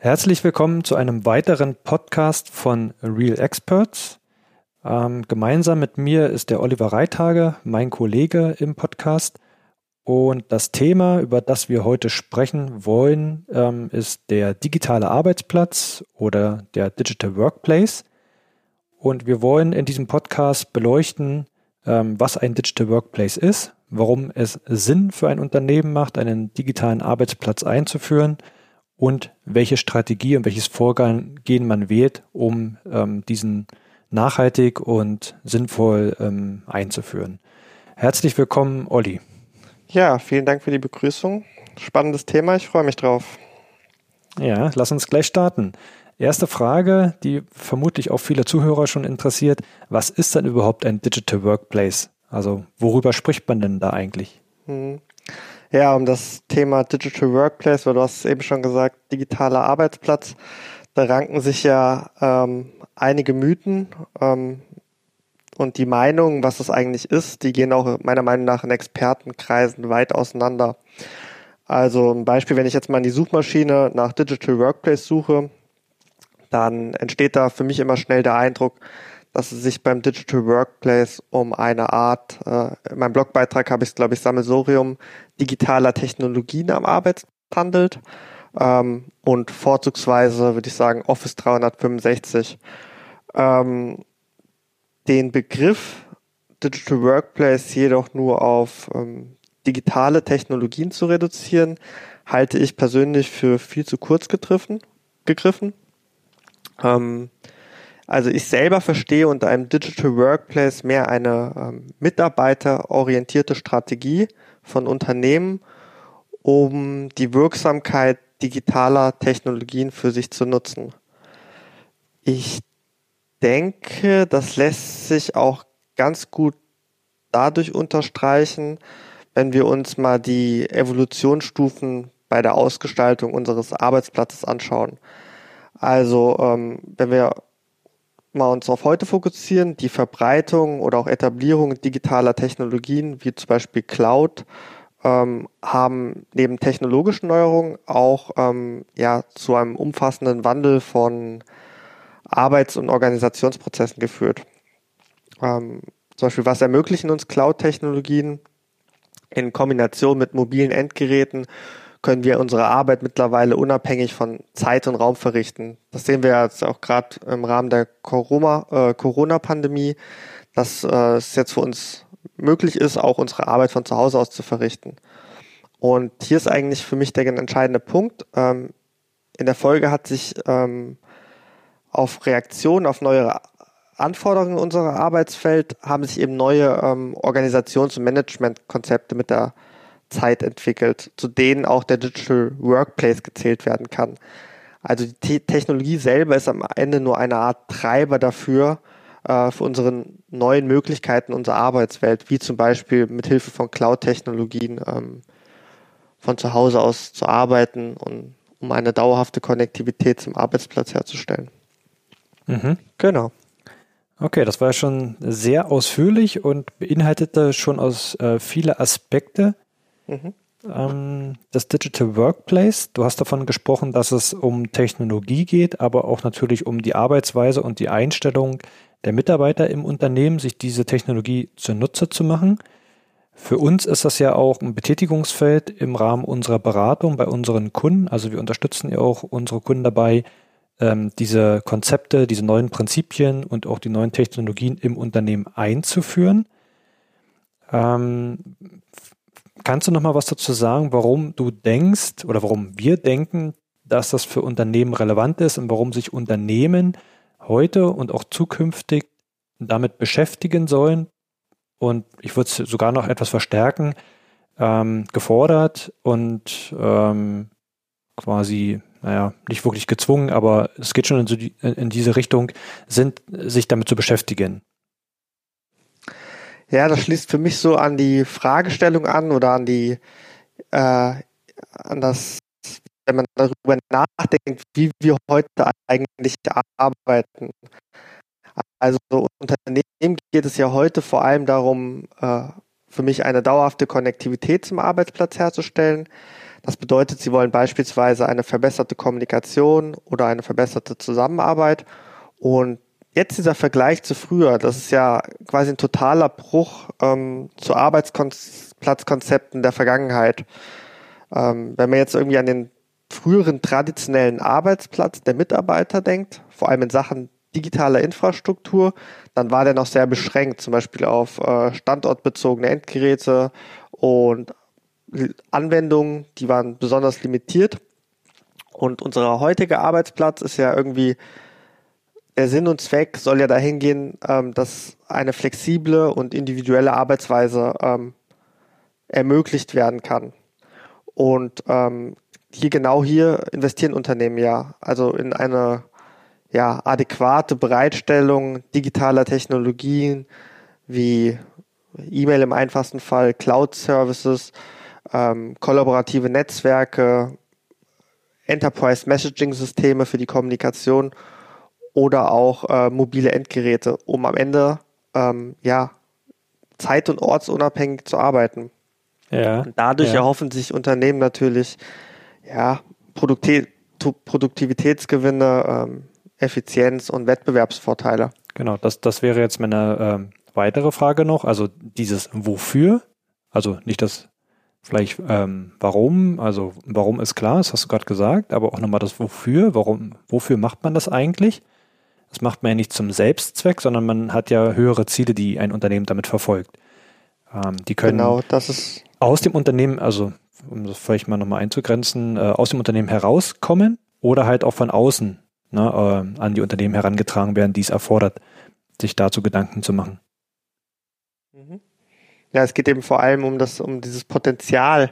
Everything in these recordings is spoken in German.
Herzlich willkommen zu einem weiteren Podcast von Real Experts. Ähm, gemeinsam mit mir ist der Oliver Reitage, mein Kollege im Podcast. Und das Thema, über das wir heute sprechen wollen, ähm, ist der digitale Arbeitsplatz oder der Digital Workplace. Und wir wollen in diesem Podcast beleuchten, ähm, was ein Digital Workplace ist, warum es Sinn für ein Unternehmen macht, einen digitalen Arbeitsplatz einzuführen und welche Strategie und welches Vorgehen man wählt, um ähm, diesen nachhaltig und sinnvoll ähm, einzuführen. Herzlich willkommen, Olli. Ja, vielen Dank für die Begrüßung. Spannendes Thema, ich freue mich drauf. Ja, lass uns gleich starten. Erste Frage, die vermutlich auch viele Zuhörer schon interessiert. Was ist denn überhaupt ein Digital Workplace? Also worüber spricht man denn da eigentlich? Hm. Ja, um das Thema Digital Workplace, weil du hast es eben schon gesagt, digitaler Arbeitsplatz, da ranken sich ja ähm, einige Mythen. Ähm, und die Meinungen, was das eigentlich ist, die gehen auch meiner Meinung nach in Expertenkreisen weit auseinander. Also ein Beispiel, wenn ich jetzt mal in die Suchmaschine nach Digital Workplace suche, dann entsteht da für mich immer schnell der Eindruck, dass es sich beim Digital Workplace um eine Art, äh, in meinem Blogbeitrag habe ich es, glaube ich, Sammelsorium digitaler Technologien am Arbeitsplatz handelt ähm, und vorzugsweise würde ich sagen Office 365. Ähm, den Begriff Digital Workplace jedoch nur auf ähm, digitale Technologien zu reduzieren, halte ich persönlich für viel zu kurz gegriffen. gegriffen. Ähm, also ich selber verstehe unter einem Digital Workplace mehr eine ähm, mitarbeiterorientierte Strategie von Unternehmen, um die Wirksamkeit digitaler Technologien für sich zu nutzen. Ich denke, das lässt sich auch ganz gut dadurch unterstreichen, wenn wir uns mal die Evolutionsstufen bei der Ausgestaltung unseres Arbeitsplatzes anschauen. Also ähm, wenn wir mal uns auf heute fokussieren, die Verbreitung oder auch Etablierung digitaler Technologien wie zum Beispiel Cloud ähm, haben neben technologischen Neuerungen auch ähm, ja zu einem umfassenden Wandel von Arbeits- und Organisationsprozessen geführt. Ähm, zum Beispiel, was ermöglichen uns Cloud-Technologien? In Kombination mit mobilen Endgeräten können wir unsere Arbeit mittlerweile unabhängig von Zeit und Raum verrichten. Das sehen wir jetzt auch gerade im Rahmen der äh, Corona-Pandemie, dass äh, es jetzt für uns möglich ist, auch unsere Arbeit von zu Hause aus zu verrichten. Und hier ist eigentlich für mich der entscheidende Punkt. Ähm, in der Folge hat sich ähm, auf Reaktionen auf neue Anforderungen unserer Arbeitsfeld haben sich eben neue ähm, Organisations- und Managementkonzepte mit der Zeit entwickelt, zu denen auch der Digital Workplace gezählt werden kann. Also die Technologie selber ist am Ende nur eine Art Treiber dafür, äh, für unsere neuen Möglichkeiten unserer Arbeitswelt, wie zum Beispiel mit Hilfe von Cloud-Technologien ähm, von zu Hause aus zu arbeiten und um eine dauerhafte Konnektivität zum Arbeitsplatz herzustellen. Mhm. Genau. Okay, das war schon sehr ausführlich und beinhaltete schon aus äh, viele Aspekte mhm. ähm, das Digital Workplace. Du hast davon gesprochen, dass es um Technologie geht, aber auch natürlich um die Arbeitsweise und die Einstellung der Mitarbeiter im Unternehmen, sich diese Technologie zunutze zu machen. Für uns ist das ja auch ein Betätigungsfeld im Rahmen unserer Beratung bei unseren Kunden. Also wir unterstützen ja auch unsere Kunden dabei, ähm, diese Konzepte, diese neuen Prinzipien und auch die neuen Technologien im Unternehmen einzuführen. Ähm, kannst du noch mal was dazu sagen, warum du denkst oder warum wir denken, dass das für Unternehmen relevant ist und warum sich Unternehmen heute und auch zukünftig damit beschäftigen sollen und ich würde es sogar noch etwas verstärken, ähm, gefordert und ähm, quasi, naja, nicht wirklich gezwungen, aber es geht schon in, so die, in diese Richtung, sind, sich damit zu beschäftigen. Ja, das schließt für mich so an die Fragestellung an oder an die, äh, an das wenn man darüber nachdenkt, wie wir heute eigentlich arbeiten. Also Unternehmen geht es ja heute vor allem darum, äh, für mich eine dauerhafte Konnektivität zum Arbeitsplatz herzustellen. Das bedeutet, sie wollen beispielsweise eine verbesserte Kommunikation oder eine verbesserte Zusammenarbeit. Und jetzt dieser Vergleich zu früher, das ist ja quasi ein totaler Bruch ähm, zu Arbeitsplatzkonzepten der Vergangenheit. Ähm, wenn man jetzt irgendwie an den früheren traditionellen Arbeitsplatz der Mitarbeiter denkt, vor allem in Sachen digitaler Infrastruktur, dann war der noch sehr beschränkt, zum Beispiel auf äh, standortbezogene Endgeräte und Anwendungen, die waren besonders limitiert. Und unser heutiger Arbeitsplatz ist ja irgendwie, der Sinn und Zweck soll ja dahin gehen, ähm, dass eine flexible und individuelle Arbeitsweise ähm, ermöglicht werden kann. Und ähm, hier genau hier investieren Unternehmen ja, also in eine ja, adäquate Bereitstellung digitaler Technologien wie E-Mail im einfachsten Fall, Cloud-Services, ähm, kollaborative Netzwerke, Enterprise-Messaging-Systeme für die Kommunikation oder auch äh, mobile Endgeräte, um am Ende ähm, ja, zeit- und ortsunabhängig zu arbeiten. Ja, und dadurch ja. erhoffen sich Unternehmen natürlich ja, Produktivitätsgewinne, ähm, Effizienz und Wettbewerbsvorteile. Genau, das, das wäre jetzt meine äh, weitere Frage noch. Also dieses Wofür, also nicht das vielleicht ähm, warum, also warum ist klar, das hast du gerade gesagt, aber auch nochmal das Wofür, warum, wofür macht man das eigentlich? Das macht man ja nicht zum Selbstzweck, sondern man hat ja höhere Ziele, die ein Unternehmen damit verfolgt. Ähm, die können genau, aus dem Unternehmen, also um das vielleicht mal nochmal einzugrenzen, äh, aus dem Unternehmen herauskommen oder halt auch von außen ne, äh, an die Unternehmen herangetragen werden, die es erfordert, sich dazu Gedanken zu machen. Mhm. Ja, es geht eben vor allem um das, um dieses Potenzial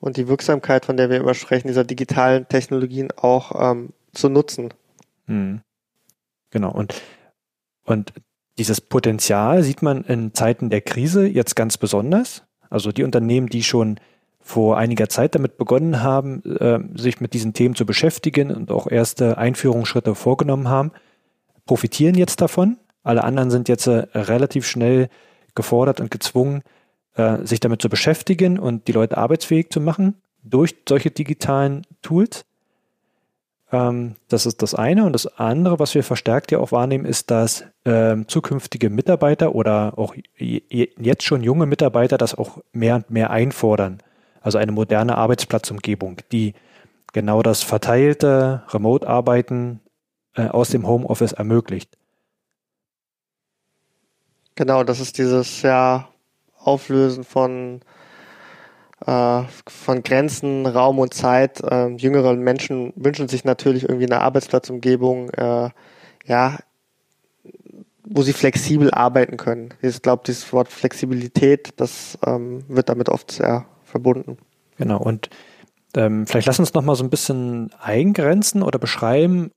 und die Wirksamkeit, von der wir immer sprechen, dieser digitalen Technologien auch ähm, zu nutzen. Mhm. Genau. Und, und dieses Potenzial sieht man in Zeiten der Krise jetzt ganz besonders. Also die Unternehmen, die schon vor einiger Zeit damit begonnen haben, äh, sich mit diesen Themen zu beschäftigen und auch erste Einführungsschritte vorgenommen haben, profitieren jetzt davon. Alle anderen sind jetzt äh, relativ schnell gefordert und gezwungen, äh, sich damit zu beschäftigen und die Leute arbeitsfähig zu machen durch solche digitalen Tools. Ähm, das ist das eine. Und das andere, was wir verstärkt ja auch wahrnehmen, ist, dass ähm, zukünftige Mitarbeiter oder auch jetzt schon junge Mitarbeiter das auch mehr und mehr einfordern also eine moderne Arbeitsplatzumgebung, die genau das verteilte Remote-Arbeiten äh, aus dem Homeoffice ermöglicht. Genau, das ist dieses ja Auflösen von äh, von Grenzen, Raum und Zeit. Äh, jüngere Menschen wünschen sich natürlich irgendwie eine Arbeitsplatzumgebung, äh, ja, wo sie flexibel arbeiten können. Ich glaube, dieses Wort Flexibilität, das ähm, wird damit oft sehr verbunden. Genau, und ähm, vielleicht lass uns noch mal so ein bisschen eingrenzen oder beschreiben,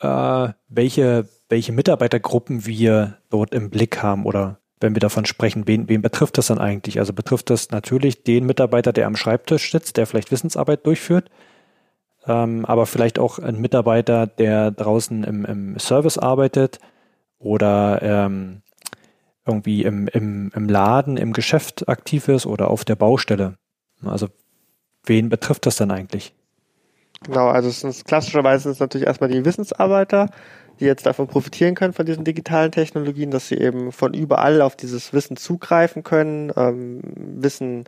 äh, welche, welche Mitarbeitergruppen wir dort im Blick haben oder wenn wir davon sprechen, wen, wen betrifft das dann eigentlich? Also betrifft das natürlich den Mitarbeiter, der am Schreibtisch sitzt, der vielleicht Wissensarbeit durchführt, ähm, aber vielleicht auch ein Mitarbeiter, der draußen im, im Service arbeitet oder ähm, irgendwie im, im, im Laden, im Geschäft aktiv ist oder auf der Baustelle. Also wen betrifft das dann eigentlich? Genau, also es sind klassischerweise es natürlich erstmal die Wissensarbeiter, die jetzt davon profitieren können von diesen digitalen Technologien, dass sie eben von überall auf dieses Wissen zugreifen können, ähm, Wissen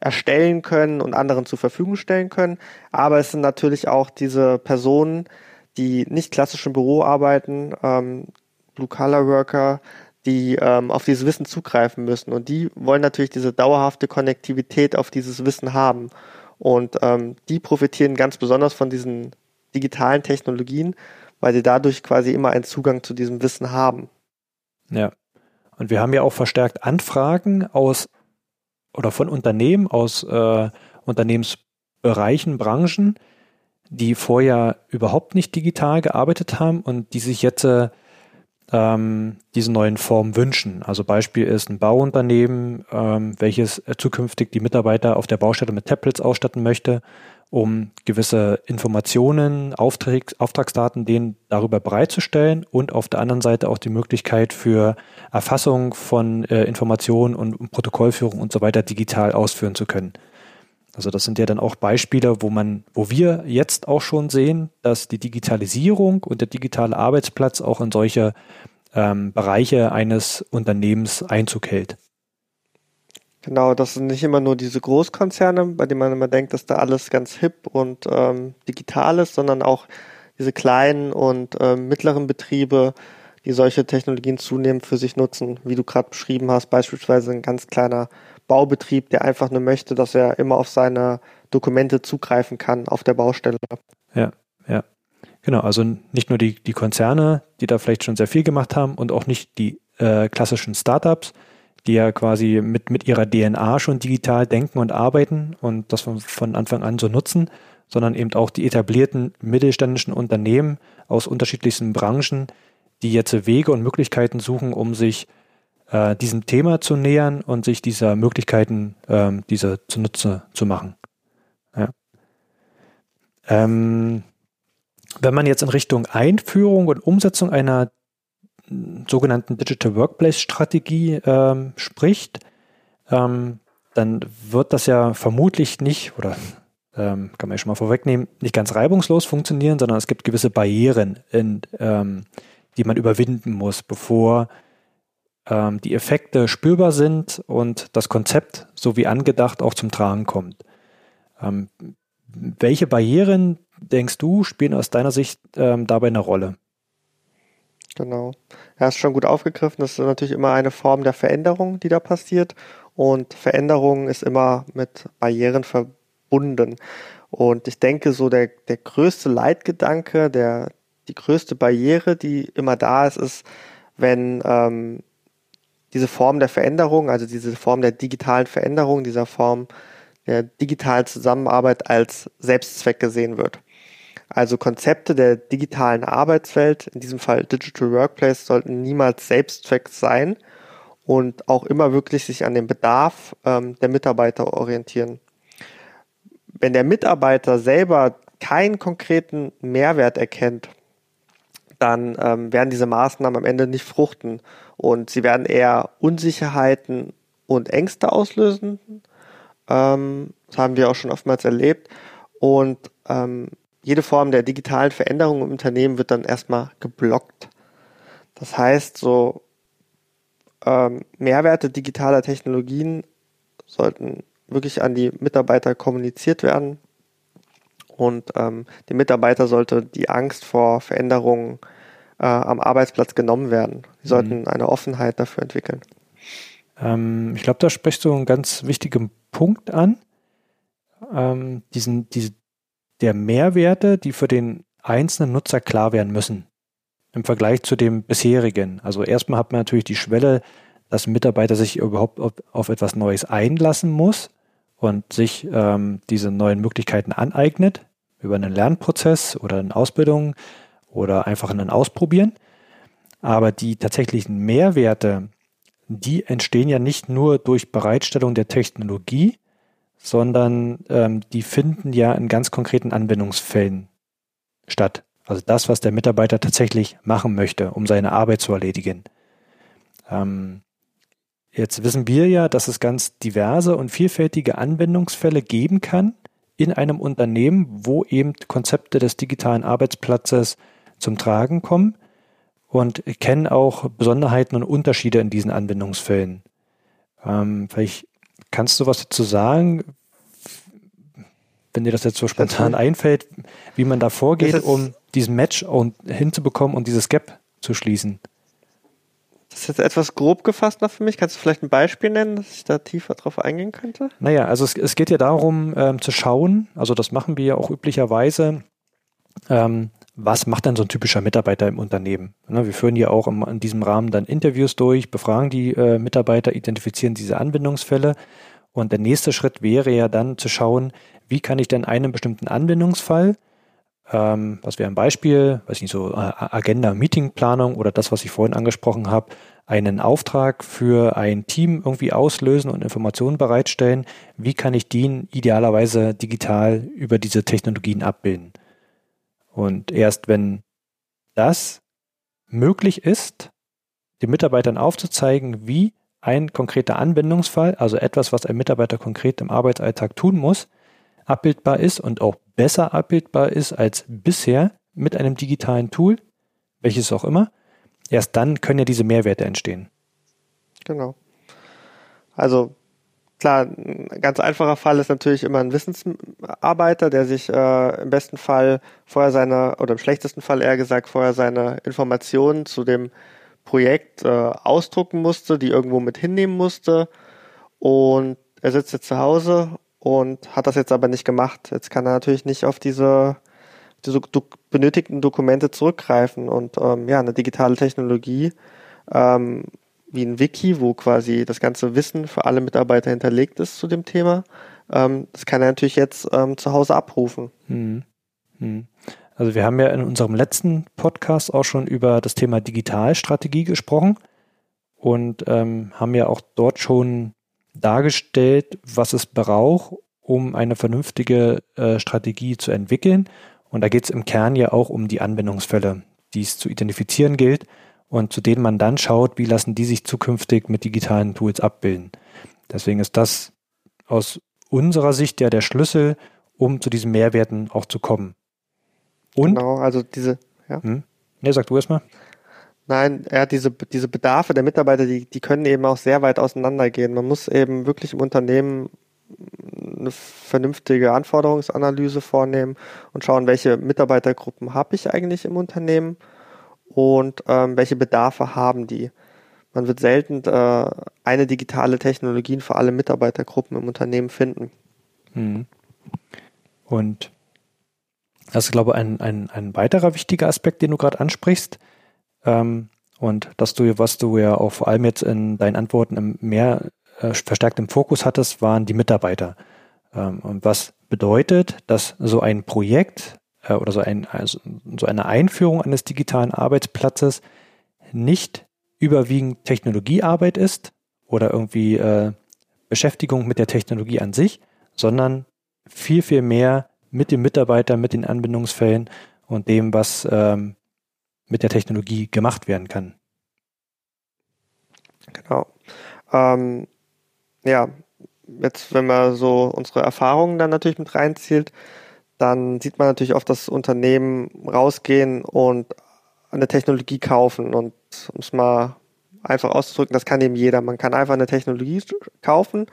erstellen können und anderen zur Verfügung stellen können. Aber es sind natürlich auch diese Personen, die nicht klassisch im Büro arbeiten, ähm, Blue-Collar-Worker, die ähm, auf dieses Wissen zugreifen müssen. Und die wollen natürlich diese dauerhafte Konnektivität auf dieses Wissen haben. Und ähm, die profitieren ganz besonders von diesen digitalen Technologien, weil sie dadurch quasi immer einen Zugang zu diesem Wissen haben. Ja. Und wir haben ja auch verstärkt Anfragen aus oder von Unternehmen aus äh, Unternehmensbereichen, Branchen, die vorher überhaupt nicht digital gearbeitet haben und die sich jetzt äh, ähm, diese neuen Formen wünschen. Also Beispiel ist ein Bauunternehmen, ähm, welches zukünftig die Mitarbeiter auf der Baustelle mit Tablets ausstatten möchte um gewisse Informationen, Auftrag, Auftragsdaten denen darüber bereitzustellen und auf der anderen Seite auch die Möglichkeit für Erfassung von äh, Informationen und Protokollführung und so weiter digital ausführen zu können. Also das sind ja dann auch Beispiele, wo man, wo wir jetzt auch schon sehen, dass die Digitalisierung und der digitale Arbeitsplatz auch in solche ähm, Bereiche eines Unternehmens Einzug hält. Genau, das sind nicht immer nur diese Großkonzerne, bei denen man immer denkt, dass da alles ganz hip und ähm, digital ist, sondern auch diese kleinen und ähm, mittleren Betriebe, die solche Technologien zunehmend für sich nutzen, wie du gerade beschrieben hast, beispielsweise ein ganz kleiner Baubetrieb, der einfach nur möchte, dass er immer auf seine Dokumente zugreifen kann auf der Baustelle. Ja, ja. Genau, also nicht nur die, die Konzerne, die da vielleicht schon sehr viel gemacht haben und auch nicht die äh, klassischen Startups, die ja quasi mit, mit ihrer DNA schon digital denken und arbeiten und das von, von Anfang an so nutzen, sondern eben auch die etablierten mittelständischen Unternehmen aus unterschiedlichsten Branchen, die jetzt Wege und Möglichkeiten suchen, um sich äh, diesem Thema zu nähern und sich dieser Möglichkeiten, ähm, diese zunutze zu machen. Ja. Ähm, wenn man jetzt in Richtung Einführung und Umsetzung einer sogenannten Digital Workplace Strategie ähm, spricht, ähm, dann wird das ja vermutlich nicht, oder ähm, kann man ja schon mal vorwegnehmen, nicht ganz reibungslos funktionieren, sondern es gibt gewisse Barrieren, in, ähm, die man überwinden muss, bevor ähm, die Effekte spürbar sind und das Konzept, so wie angedacht, auch zum Tragen kommt. Ähm, welche Barrieren, denkst du, spielen aus deiner Sicht dabei eine Rolle? Genau. Er ist schon gut aufgegriffen. Das ist natürlich immer eine Form der Veränderung, die da passiert. Und Veränderung ist immer mit Barrieren verbunden. Und ich denke, so der, der größte Leitgedanke, der, die größte Barriere, die immer da ist, ist, wenn ähm, diese Form der Veränderung, also diese Form der digitalen Veränderung, dieser Form der digitalen Zusammenarbeit als Selbstzweck gesehen wird. Also Konzepte der digitalen Arbeitswelt, in diesem Fall Digital Workplace, sollten niemals Selbstzweck sein und auch immer wirklich sich an den Bedarf ähm, der Mitarbeiter orientieren. Wenn der Mitarbeiter selber keinen konkreten Mehrwert erkennt, dann ähm, werden diese Maßnahmen am Ende nicht fruchten und sie werden eher Unsicherheiten und Ängste auslösen. Ähm, das haben wir auch schon oftmals erlebt. Und ähm, jede Form der digitalen Veränderung im Unternehmen wird dann erstmal geblockt. Das heißt, so ähm, Mehrwerte digitaler Technologien sollten wirklich an die Mitarbeiter kommuniziert werden und ähm, dem Mitarbeiter sollte die Angst vor Veränderungen äh, am Arbeitsplatz genommen werden. Sie sollten mhm. eine Offenheit dafür entwickeln. Ähm, ich glaube, da sprichst du einen ganz wichtigen Punkt an. Ähm, diesen, diese der Mehrwerte, die für den einzelnen Nutzer klar werden müssen im Vergleich zu dem bisherigen. Also erstmal hat man natürlich die Schwelle, dass ein Mitarbeiter sich überhaupt auf, etwas Neues einlassen muss und sich ähm, diese neuen Möglichkeiten aneignet über einen Lernprozess oder eine Ausbildung oder einfach einen Ausprobieren. Aber die tatsächlichen Mehrwerte, die entstehen ja nicht nur durch Bereitstellung der Technologie, sondern ähm, die finden ja in ganz konkreten Anwendungsfällen statt. Also das, was der Mitarbeiter tatsächlich machen möchte, um seine Arbeit zu erledigen. Ähm, jetzt wissen wir ja, dass es ganz diverse und vielfältige Anwendungsfälle geben kann in einem Unternehmen, wo eben Konzepte des digitalen Arbeitsplatzes zum Tragen kommen und kennen auch Besonderheiten und Unterschiede in diesen Anwendungsfällen. Ähm, vielleicht Kannst du was dazu sagen, wenn dir das jetzt so spontan einfällt, wie man da vorgeht, um diesen Match hinzubekommen und dieses Gap zu schließen? Das ist jetzt etwas grob gefasst noch für mich. Kannst du vielleicht ein Beispiel nennen, dass ich da tiefer drauf eingehen könnte? Naja, also es, es geht ja darum ähm, zu schauen, also das machen wir ja auch üblicherweise, ähm, was macht denn so ein typischer Mitarbeiter im Unternehmen? Ne, wir führen ja auch in diesem Rahmen dann Interviews durch, befragen die äh, Mitarbeiter, identifizieren diese Anwendungsfälle. Und der nächste Schritt wäre ja dann zu schauen, wie kann ich denn einen bestimmten Anwendungsfall, ähm, was wäre ein Beispiel, weiß nicht, so äh, Agenda, Meetingplanung oder das, was ich vorhin angesprochen habe, einen Auftrag für ein Team irgendwie auslösen und Informationen bereitstellen. Wie kann ich den idealerweise digital über diese Technologien abbilden? Und erst wenn das möglich ist, den Mitarbeitern aufzuzeigen, wie ein konkreter Anwendungsfall, also etwas, was ein Mitarbeiter konkret im Arbeitsalltag tun muss, abbildbar ist und auch besser abbildbar ist als bisher mit einem digitalen Tool, welches auch immer, erst dann können ja diese Mehrwerte entstehen. Genau. Also klar, ein ganz einfacher Fall ist natürlich immer ein Wissensarbeiter, der sich äh, im besten Fall vorher seine, oder im schlechtesten Fall eher gesagt, vorher seine Informationen zu dem Projekt äh, ausdrucken musste, die irgendwo mit hinnehmen musste. Und er sitzt jetzt zu Hause und hat das jetzt aber nicht gemacht. Jetzt kann er natürlich nicht auf diese, diese do benötigten Dokumente zurückgreifen. Und ähm, ja, eine digitale Technologie ähm, wie ein Wiki, wo quasi das ganze Wissen für alle Mitarbeiter hinterlegt ist zu dem Thema, ähm, das kann er natürlich jetzt ähm, zu Hause abrufen. Hm. Hm. Also wir haben ja in unserem letzten Podcast auch schon über das Thema Digitalstrategie gesprochen und ähm, haben ja auch dort schon dargestellt, was es braucht, um eine vernünftige äh, Strategie zu entwickeln. Und da geht es im Kern ja auch um die Anwendungsfälle, die es zu identifizieren gilt und zu denen man dann schaut, wie lassen die sich zukünftig mit digitalen Tools abbilden. Deswegen ist das aus unserer Sicht ja der Schlüssel, um zu diesen Mehrwerten auch zu kommen. Und? Genau, also diese, ja. Hm? Ne, sag du erstmal. Nein, er hat diese, diese Bedarfe der Mitarbeiter, die, die können eben auch sehr weit auseinandergehen. Man muss eben wirklich im Unternehmen eine vernünftige Anforderungsanalyse vornehmen und schauen, welche Mitarbeitergruppen habe ich eigentlich im Unternehmen und ähm, welche Bedarfe haben die. Man wird selten äh, eine digitale Technologie für alle Mitarbeitergruppen im Unternehmen finden. Mhm. Und das ist, glaube ich, ein, ein, ein weiterer wichtiger Aspekt, den du gerade ansprichst. Ähm, und dass du, was du ja auch vor allem jetzt in deinen Antworten im mehr äh, verstärkt im Fokus hattest, waren die Mitarbeiter. Ähm, und was bedeutet, dass so ein Projekt äh, oder so, ein, also so eine Einführung eines digitalen Arbeitsplatzes nicht überwiegend Technologiearbeit ist oder irgendwie äh, Beschäftigung mit der Technologie an sich, sondern viel, viel mehr mit dem Mitarbeiter, mit den Anbindungsfällen und dem, was ähm, mit der Technologie gemacht werden kann. Genau. Ähm, ja, jetzt, wenn man so unsere Erfahrungen dann natürlich mit reinzielt, dann sieht man natürlich oft das Unternehmen rausgehen und eine Technologie kaufen. Und um es mal einfach auszudrücken, das kann eben jeder. Man kann einfach eine Technologie kaufen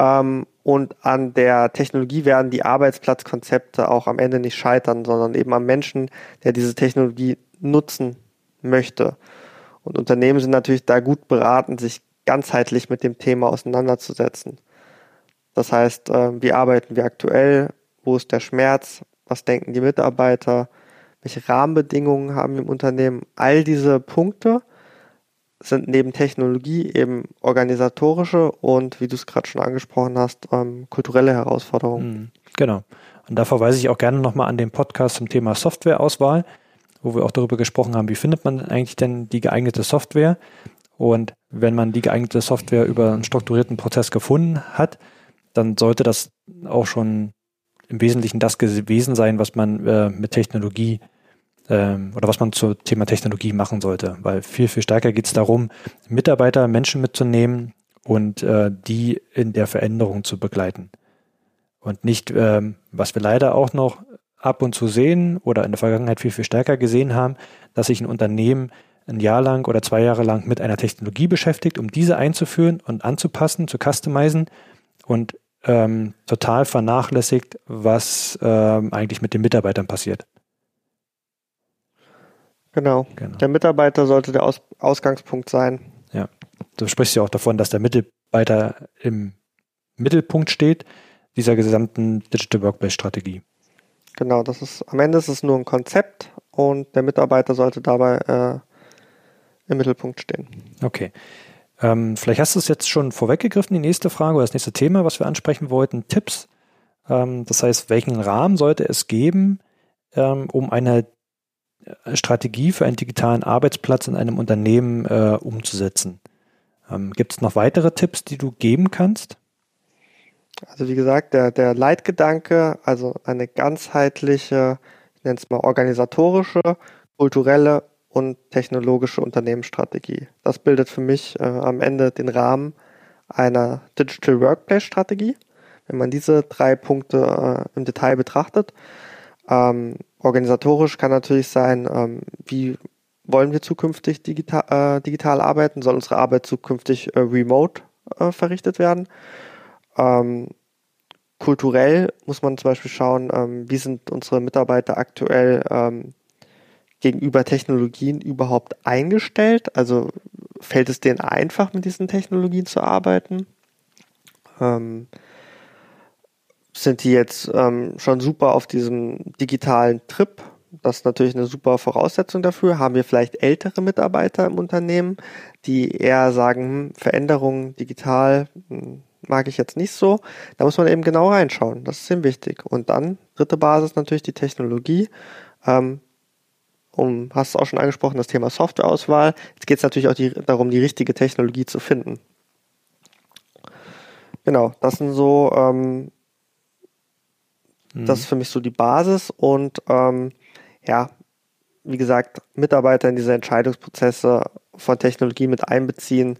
ähm, und an der Technologie werden die Arbeitsplatzkonzepte auch am Ende nicht scheitern, sondern eben am Menschen, der diese Technologie nutzen möchte. Und Unternehmen sind natürlich da gut beraten, sich ganzheitlich mit dem Thema auseinanderzusetzen. Das heißt, äh, wie arbeiten wir aktuell? Wo ist der Schmerz? Was denken die Mitarbeiter? Welche Rahmenbedingungen haben wir im Unternehmen? All diese Punkte sind neben Technologie eben organisatorische und, wie du es gerade schon angesprochen hast, ähm, kulturelle Herausforderungen. Mhm, genau. Und da verweise ich auch gerne nochmal an den Podcast zum Thema Softwareauswahl, wo wir auch darüber gesprochen haben, wie findet man eigentlich denn die geeignete Software? Und wenn man die geeignete Software über einen strukturierten Prozess gefunden hat, dann sollte das auch schon im Wesentlichen das gewesen sein, was man äh, mit Technologie ähm, oder was man zum Thema Technologie machen sollte. Weil viel, viel stärker geht es darum, Mitarbeiter, Menschen mitzunehmen und äh, die in der Veränderung zu begleiten. Und nicht, ähm, was wir leider auch noch ab und zu sehen oder in der Vergangenheit viel, viel stärker gesehen haben, dass sich ein Unternehmen ein Jahr lang oder zwei Jahre lang mit einer Technologie beschäftigt, um diese einzuführen und anzupassen, zu customizen und ähm, total vernachlässigt, was ähm, eigentlich mit den Mitarbeitern passiert. Genau. genau. Der Mitarbeiter sollte der Aus Ausgangspunkt sein. Ja. Du sprichst ja auch davon, dass der Mitarbeiter im Mittelpunkt steht, dieser gesamten Digital Workplace Strategie. Genau, das ist am Ende ist es nur ein Konzept und der Mitarbeiter sollte dabei äh, im Mittelpunkt stehen. Okay. Ähm, vielleicht hast du es jetzt schon vorweggegriffen, die nächste Frage oder das nächste Thema, was wir ansprechen wollten, Tipps. Ähm, das heißt, welchen Rahmen sollte es geben, ähm, um eine Strategie für einen digitalen Arbeitsplatz in einem Unternehmen äh, umzusetzen. Ähm, Gibt es noch weitere Tipps, die du geben kannst? Also wie gesagt, der, der Leitgedanke, also eine ganzheitliche, ich nenne es mal organisatorische, kulturelle und technologische Unternehmensstrategie. Das bildet für mich äh, am Ende den Rahmen einer Digital Workplace Strategie. Wenn man diese drei Punkte äh, im Detail betrachtet, ähm, organisatorisch kann natürlich sein, ähm, wie wollen wir zukünftig digital, äh, digital arbeiten? Soll unsere Arbeit zukünftig äh, remote äh, verrichtet werden? Ähm, kulturell muss man zum Beispiel schauen, ähm, wie sind unsere Mitarbeiter aktuell ähm, gegenüber Technologien überhaupt eingestellt? Also fällt es denen einfach, mit diesen Technologien zu arbeiten? Ähm, sind die jetzt ähm, schon super auf diesem digitalen Trip? Das ist natürlich eine super Voraussetzung dafür. Haben wir vielleicht ältere Mitarbeiter im Unternehmen, die eher sagen, hm, Veränderungen digital hm, mag ich jetzt nicht so. Da muss man eben genau reinschauen. Das ist eben wichtig. Und dann, dritte Basis natürlich die Technologie. Ähm, um, hast du auch schon angesprochen, das Thema Softwareauswahl. Jetzt geht es natürlich auch die, darum, die richtige Technologie zu finden. Genau, das sind so, ähm, mhm. das ist für mich so die Basis und ähm, ja, wie gesagt, Mitarbeiter in diese Entscheidungsprozesse von Technologie mit einbeziehen.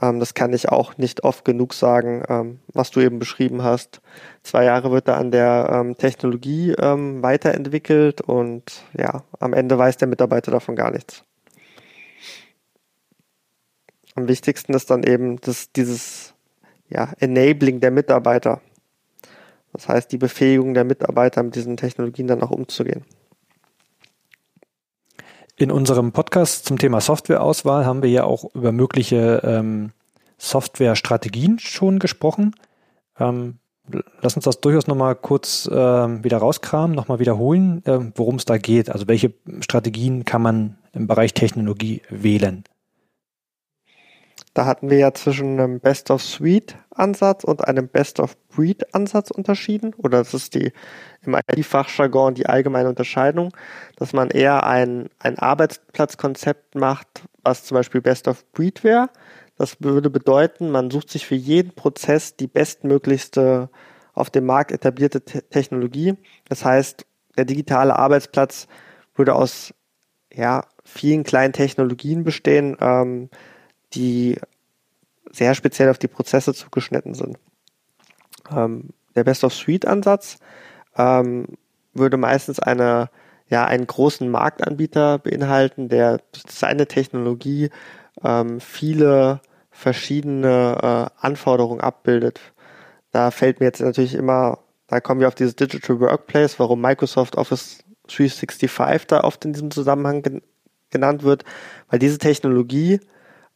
Ähm, das kann ich auch nicht oft genug sagen, ähm, was du eben beschrieben hast. Zwei Jahre wird da an der ähm, Technologie ähm, weiterentwickelt und ja, am Ende weiß der Mitarbeiter davon gar nichts. Am wichtigsten ist dann eben das, dieses ja, Enabling der Mitarbeiter. Das heißt, die Befähigung der Mitarbeiter, mit diesen Technologien dann auch umzugehen. In unserem Podcast zum Thema Softwareauswahl haben wir ja auch über mögliche ähm, Softwarestrategien schon gesprochen. Ähm, lass uns das durchaus nochmal kurz äh, wieder rauskramen, nochmal wiederholen, äh, worum es da geht. Also welche Strategien kann man im Bereich Technologie wählen? Da hatten wir ja zwischen einem Best-of-Suite-Ansatz und einem Best-of-Breed-Ansatz unterschieden. Oder das ist die im IT-Fachjargon die allgemeine Unterscheidung, dass man eher ein, ein Arbeitsplatzkonzept macht, was zum Beispiel Best-of-Breed wäre. Das würde bedeuten, man sucht sich für jeden Prozess die bestmöglichste auf dem Markt etablierte Te Technologie. Das heißt, der digitale Arbeitsplatz würde aus ja, vielen kleinen Technologien bestehen, ähm, die sehr speziell auf die Prozesse zugeschnitten sind. Ähm, der Best-of-Suite-Ansatz ähm, würde meistens eine, ja, einen großen Marktanbieter beinhalten, der seine Technologie ähm, viele verschiedene äh, Anforderungen abbildet. Da fällt mir jetzt natürlich immer, da kommen wir auf dieses Digital Workplace, warum Microsoft Office 365 da oft in diesem Zusammenhang gen genannt wird, weil diese Technologie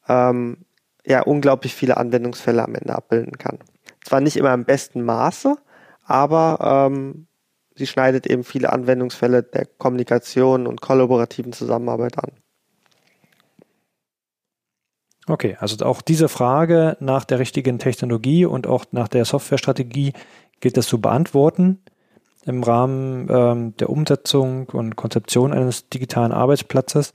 ähm, ja unglaublich viele Anwendungsfälle am Ende abbilden kann. Zwar nicht immer im besten Maße, aber ähm, sie schneidet eben viele Anwendungsfälle der Kommunikation und kollaborativen Zusammenarbeit an. Okay, also auch diese Frage nach der richtigen Technologie und auch nach der Softwarestrategie gilt es zu beantworten im Rahmen ähm, der Umsetzung und Konzeption eines digitalen Arbeitsplatzes,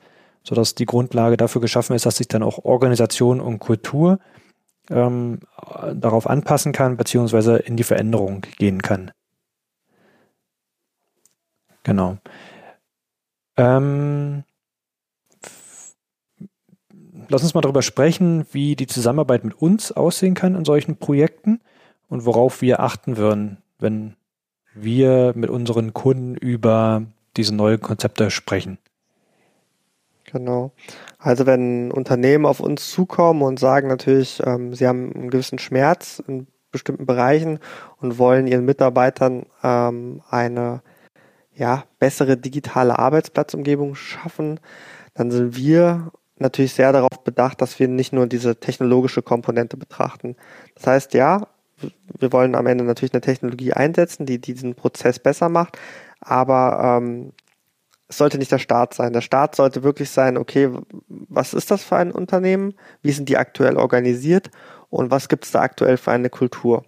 sodass die Grundlage dafür geschaffen ist, dass sich dann auch Organisation und Kultur ähm, darauf anpassen kann, beziehungsweise in die Veränderung gehen kann. Genau. Ähm, lass uns mal darüber sprechen, wie die Zusammenarbeit mit uns aussehen kann in solchen Projekten und worauf wir achten würden, wenn wir mit unseren Kunden über diese neuen Konzepte sprechen. Genau. Also wenn Unternehmen auf uns zukommen und sagen natürlich, ähm, sie haben einen gewissen Schmerz in bestimmten Bereichen und wollen ihren Mitarbeitern ähm, eine ja, bessere digitale Arbeitsplatzumgebung schaffen, dann sind wir natürlich sehr darauf bedacht, dass wir nicht nur diese technologische Komponente betrachten. Das heißt, ja, wir wollen am Ende natürlich eine Technologie einsetzen, die diesen Prozess besser macht, aber ähm, es sollte nicht der Start sein. Der Start sollte wirklich sein, okay, was ist das für ein Unternehmen? Wie sind die aktuell organisiert? Und was gibt es da aktuell für eine Kultur?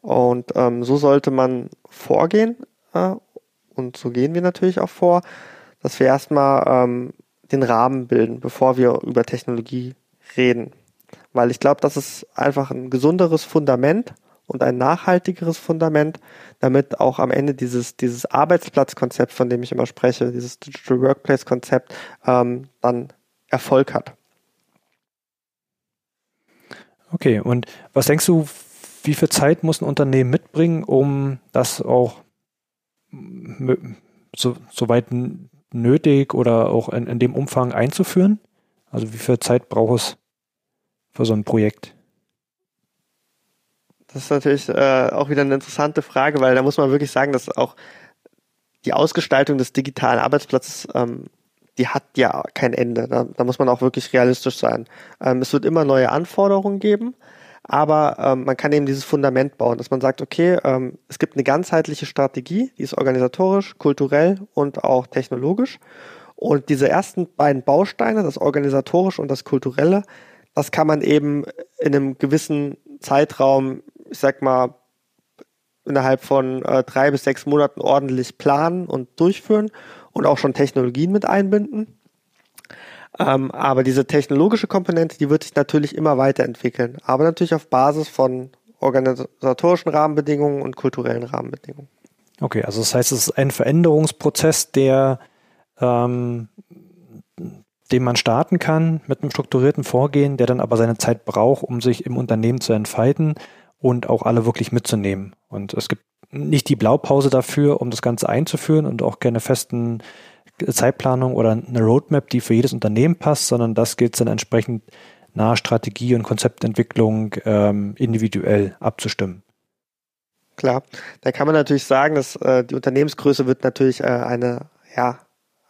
Und ähm, so sollte man vorgehen äh, und so gehen wir natürlich auch vor. dass wir erstmal ähm, den Rahmen bilden, bevor wir über Technologie reden. Weil ich glaube, das ist einfach ein gesunderes Fundament und ein nachhaltigeres Fundament, damit auch am Ende dieses, dieses Arbeitsplatzkonzept, von dem ich immer spreche, dieses Digital Workplace Konzept, ähm, dann Erfolg hat. Okay, und was denkst du, wie viel Zeit muss ein Unternehmen mitbringen, um das auch so, so weit nötig oder auch in, in dem Umfang einzuführen? Also wie viel Zeit braucht es für so ein Projekt? Das ist natürlich äh, auch wieder eine interessante Frage, weil da muss man wirklich sagen, dass auch die Ausgestaltung des digitalen Arbeitsplatzes, ähm, die hat ja kein Ende. Da, da muss man auch wirklich realistisch sein. Ähm, es wird immer neue Anforderungen geben, aber ähm, man kann eben dieses Fundament bauen, dass man sagt, okay, ähm, es gibt eine ganzheitliche Strategie, die ist organisatorisch, kulturell und auch technologisch. Und diese ersten beiden Bausteine, das organisatorische und das kulturelle, das kann man eben in einem gewissen Zeitraum, ich sag mal, innerhalb von äh, drei bis sechs Monaten ordentlich planen und durchführen und auch schon Technologien mit einbinden. Ähm, aber diese technologische Komponente, die wird sich natürlich immer weiterentwickeln, aber natürlich auf Basis von organisatorischen Rahmenbedingungen und kulturellen Rahmenbedingungen. Okay, also das heißt, es ist ein Veränderungsprozess, der ähm, den man starten kann mit einem strukturierten Vorgehen, der dann aber seine Zeit braucht, um sich im Unternehmen zu entfalten und auch alle wirklich mitzunehmen. Und es gibt nicht die Blaupause dafür, um das Ganze einzuführen und auch keine festen Zeitplanung oder eine Roadmap, die für jedes Unternehmen passt, sondern das gilt dann entsprechend nach Strategie und Konzeptentwicklung ähm, individuell abzustimmen. Klar, da kann man natürlich sagen, dass äh, die Unternehmensgröße wird natürlich äh, eine, ja,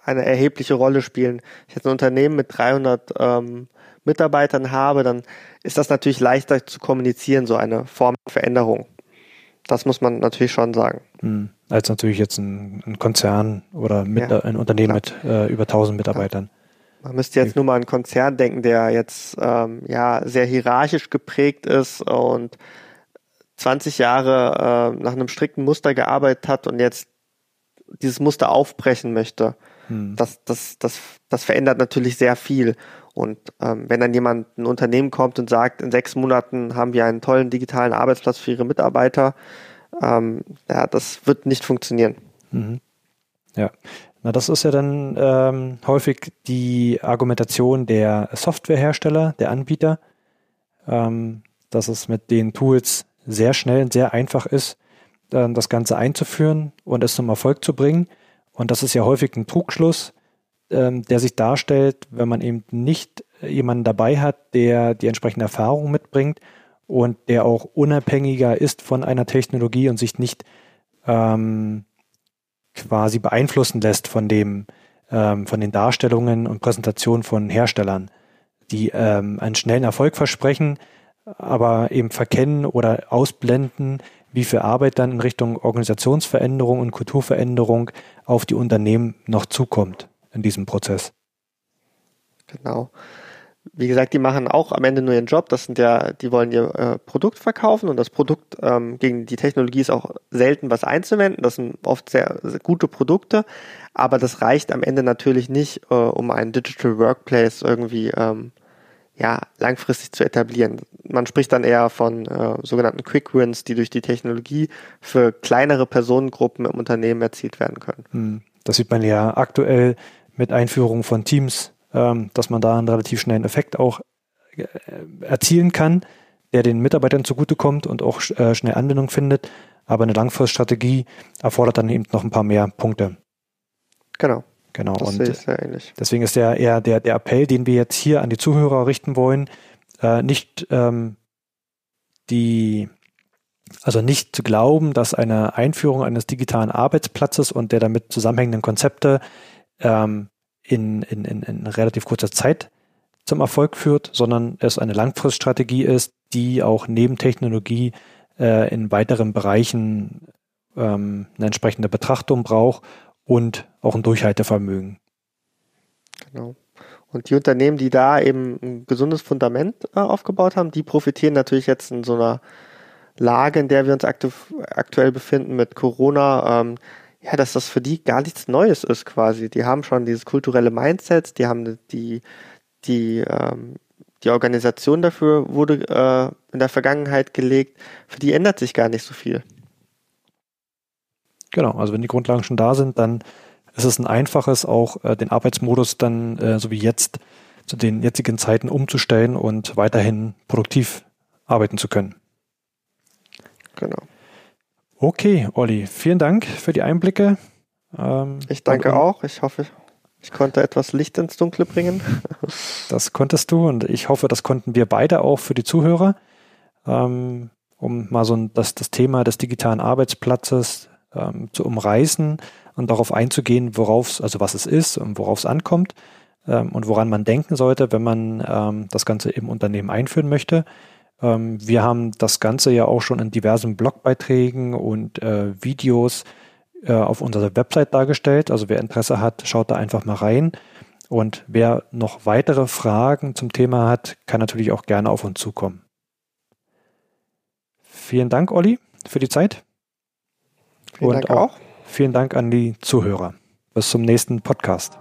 eine erhebliche Rolle spielen. Ich jetzt ein Unternehmen mit 300 ähm, Mitarbeitern habe, dann ist das natürlich leichter zu kommunizieren, so eine Form Veränderung. Das muss man natürlich schon sagen. Mhm. Als natürlich jetzt ein, ein Konzern oder mit, ja, ein Unternehmen klar. mit äh, über 1000 Mitarbeitern. Man müsste jetzt nur mal an einen Konzern denken, der jetzt ähm, ja sehr hierarchisch geprägt ist und 20 Jahre äh, nach einem strikten Muster gearbeitet hat und jetzt dieses Muster aufbrechen möchte. Hm. Das, das, das, das verändert natürlich sehr viel. Und ähm, wenn dann jemand, ein Unternehmen kommt und sagt, in sechs Monaten haben wir einen tollen digitalen Arbeitsplatz für ihre Mitarbeiter, ähm, ja, das wird nicht funktionieren. Mhm. Ja, na das ist ja dann ähm, häufig die Argumentation der Softwarehersteller, der Anbieter, ähm, dass es mit den Tools sehr schnell und sehr einfach ist, äh, das Ganze einzuführen und es zum Erfolg zu bringen. Und das ist ja häufig ein Trugschluss, ähm, der sich darstellt, wenn man eben nicht jemanden dabei hat, der die entsprechende Erfahrung mitbringt und der auch unabhängiger ist von einer Technologie und sich nicht ähm, quasi beeinflussen lässt von dem, ähm, von den Darstellungen und Präsentationen von Herstellern, die ähm, einen schnellen Erfolg versprechen, aber eben verkennen oder ausblenden, wie viel Arbeit dann in Richtung Organisationsveränderung und Kulturveränderung auf die Unternehmen noch zukommt in diesem Prozess. Genau. Wie gesagt, die machen auch am Ende nur ihren Job. Das sind ja, die wollen ihr äh, Produkt verkaufen und das Produkt ähm, gegen die Technologie ist auch selten was einzuwenden. Das sind oft sehr, sehr gute Produkte, aber das reicht am Ende natürlich nicht, äh, um einen Digital Workplace irgendwie ähm, ja, langfristig zu etablieren. Man spricht dann eher von äh, sogenannten Quick Wins, die durch die Technologie für kleinere Personengruppen im Unternehmen erzielt werden können. Hm. Das sieht man ja aktuell mit Einführung von Teams, ähm, dass man da einen relativ schnellen Effekt auch äh, erzielen kann, der den Mitarbeitern zugutekommt und auch äh, schnell Anwendung findet. Aber eine Langfriststrategie erfordert dann eben noch ein paar mehr Punkte. Genau. Genau. Das und sehr ähnlich. deswegen ist der eher der, der Appell, den wir jetzt hier an die Zuhörer richten wollen, äh, nicht ähm, die also nicht zu glauben, dass eine Einführung eines digitalen Arbeitsplatzes und der damit zusammenhängenden Konzepte ähm, in, in, in, in relativ kurzer Zeit zum Erfolg führt, sondern es eine Langfriststrategie ist, die auch neben Technologie äh, in weiteren Bereichen ähm, eine entsprechende Betrachtung braucht und auch ein Durchhaltevermögen. Genau. Und die Unternehmen, die da eben ein gesundes Fundament äh, aufgebaut haben, die profitieren natürlich jetzt in so einer Lage, in der wir uns aktu aktuell befinden mit Corona. Ähm, ja, dass das für die gar nichts Neues ist quasi. Die haben schon dieses kulturelle Mindset, die haben die, die, ähm, die Organisation dafür wurde äh, in der Vergangenheit gelegt. Für die ändert sich gar nicht so viel. Genau, also wenn die Grundlagen schon da sind, dann ist es ein einfaches, auch äh, den Arbeitsmodus dann äh, so wie jetzt zu den jetzigen Zeiten umzustellen und weiterhin produktiv arbeiten zu können. Genau. Okay, Olli, vielen Dank für die Einblicke. Ähm, ich danke auch. Ich hoffe, ich konnte etwas Licht ins Dunkle bringen. das konntest du und ich hoffe, das konnten wir beide auch für die Zuhörer, ähm, um mal so ein, das, das Thema des digitalen Arbeitsplatzes ähm, zu umreißen und darauf einzugehen, worauf also was es ist und worauf es ankommt ähm, und woran man denken sollte, wenn man ähm, das Ganze im Unternehmen einführen möchte. Ähm, wir haben das Ganze ja auch schon in diversen Blogbeiträgen und äh, Videos äh, auf unserer Website dargestellt. Also wer Interesse hat, schaut da einfach mal rein. Und wer noch weitere Fragen zum Thema hat, kann natürlich auch gerne auf uns zukommen. Vielen Dank, Olli, für die Zeit. Vielen und Dank auch. Vielen Dank an die Zuhörer. Bis zum nächsten Podcast.